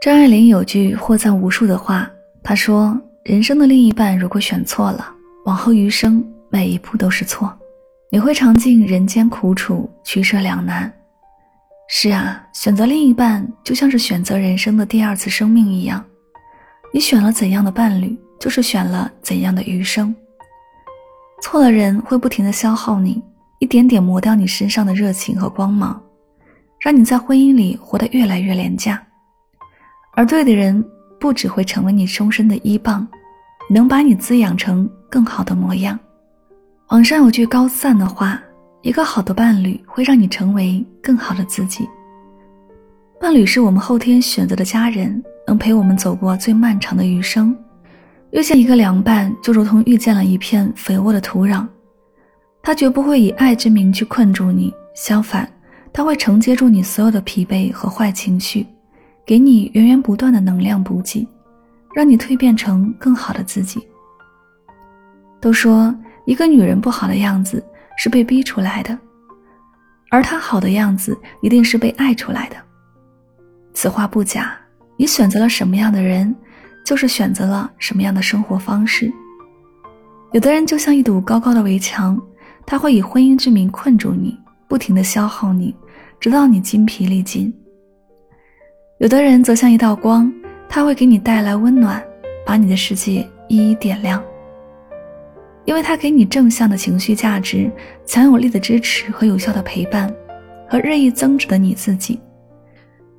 张爱玲有句获赞无数的话，她说：“人生的另一半如果选错了，往后余生每一步都是错，你会尝尽人间苦楚，取舍两难。”是啊，选择另一半就像是选择人生的第二次生命一样，你选了怎样的伴侣，就是选了怎样的余生。错的人会不停的消耗你，一点点磨掉你身上的热情和光芒，让你在婚姻里活得越来越廉价。而对的人不只会成为你终身的依傍，能把你滋养成更好的模样。网上有句高赞的话：一个好的伴侣会让你成为更好的自己。伴侣是我们后天选择的家人，能陪我们走过最漫长的余生。遇见一个良伴，就如同遇见了一片肥沃的土壤，他绝不会以爱之名去困住你，相反，他会承接住你所有的疲惫和坏情绪。给你源源不断的能量补给，让你蜕变成更好的自己。都说一个女人不好的样子是被逼出来的，而她好的样子一定是被爱出来的。此话不假。你选择了什么样的人，就是选择了什么样的生活方式。有的人就像一堵高高的围墙，他会以婚姻之名困住你，不停的消耗你，直到你精疲力尽。有的人则像一道光，他会给你带来温暖，把你的世界一一点亮。因为他给你正向的情绪价值、强有力的支持和有效的陪伴，和日益增值的你自己。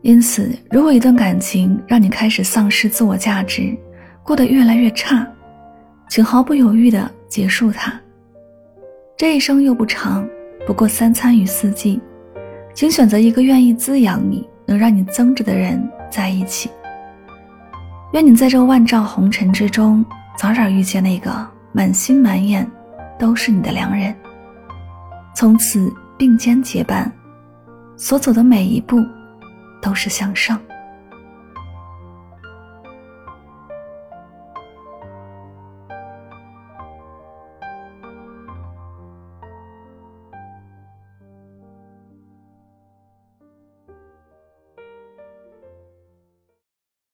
因此，如果一段感情让你开始丧失自我价值，过得越来越差，请毫不犹豫地结束它。这一生又不长，不过三餐与四季，请选择一个愿意滋养你。能让你增值的人在一起。愿你在这万丈红尘之中，早点遇见那个满心满眼都是你的良人，从此并肩结伴，所走的每一步都是向上。